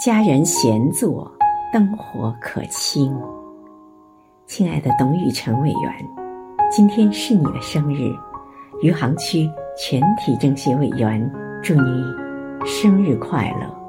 家人闲坐，灯火可亲。亲爱的董宇辰委员，今天是你的生日，余杭区全体政协委员，祝你生日快乐。